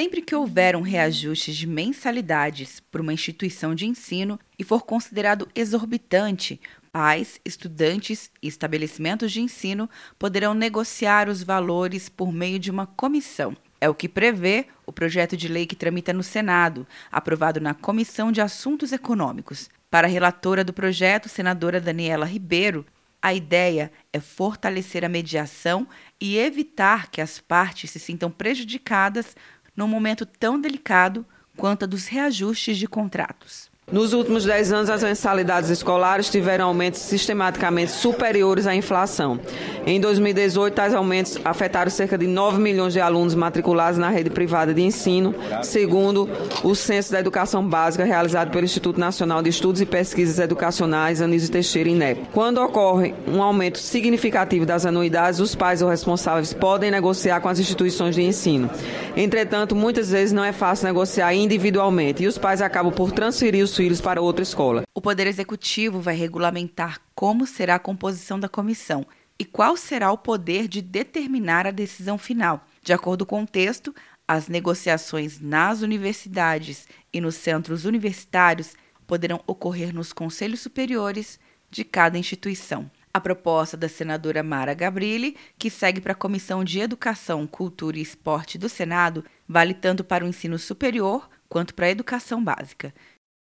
Sempre que houver um reajuste de mensalidades por uma instituição de ensino e for considerado exorbitante, pais, estudantes e estabelecimentos de ensino poderão negociar os valores por meio de uma comissão. É o que prevê o projeto de lei que tramita no Senado, aprovado na Comissão de Assuntos Econômicos. Para a relatora do projeto, senadora Daniela Ribeiro, a ideia é fortalecer a mediação e evitar que as partes se sintam prejudicadas num momento tão delicado quanto a dos reajustes de contratos. Nos últimos 10 anos, as mensalidades escolares tiveram aumentos sistematicamente superiores à inflação. Em 2018, tais aumentos afetaram cerca de 9 milhões de alunos matriculados na rede privada de ensino, segundo o Censo da Educação Básica realizado pelo Instituto Nacional de Estudos e Pesquisas Educacionais, Anísio Teixeira INEP. Quando ocorre um aumento significativo das anuidades, os pais ou responsáveis podem negociar com as instituições de ensino. Entretanto, muitas vezes não é fácil negociar individualmente e os pais acabam por transferir os para outra escola. O Poder Executivo vai regulamentar como será a composição da comissão e qual será o poder de determinar a decisão final. De acordo com o texto, as negociações nas universidades e nos centros universitários poderão ocorrer nos conselhos superiores de cada instituição. A proposta da senadora Mara Gabrilli, que segue para a Comissão de Educação, Cultura e Esporte do Senado, vale tanto para o ensino superior quanto para a educação básica.